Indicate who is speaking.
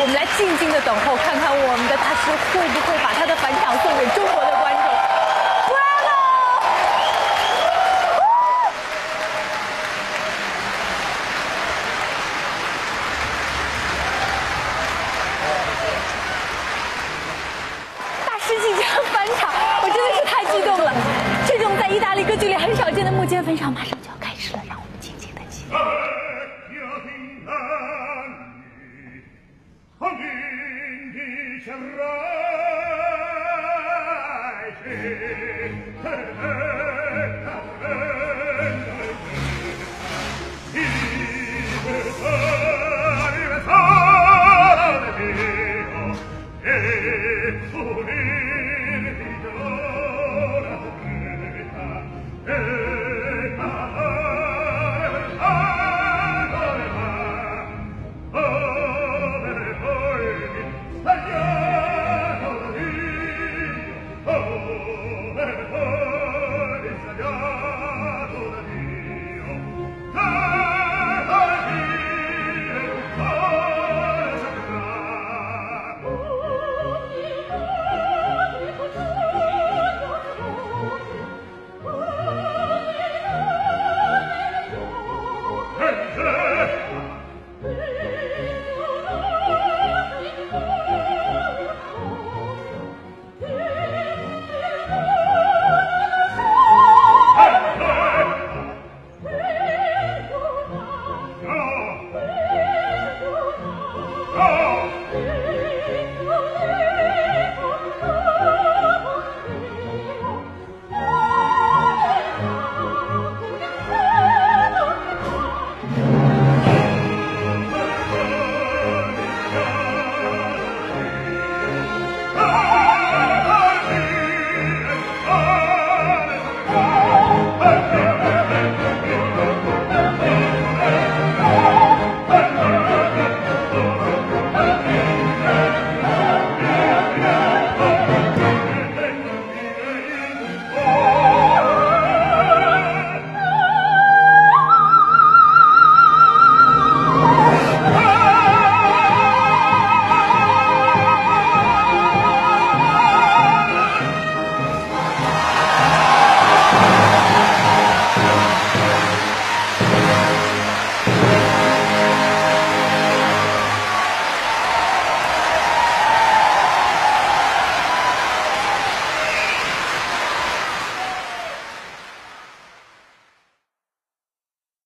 Speaker 1: 我们来静静的等候，看看我们的大师会不会把他的返场送给中国的观众？Bravo！大师即将返场，我真的是太激动了。这种在意大利歌剧里很少见的幕间返场马上 reich, reich, Oh!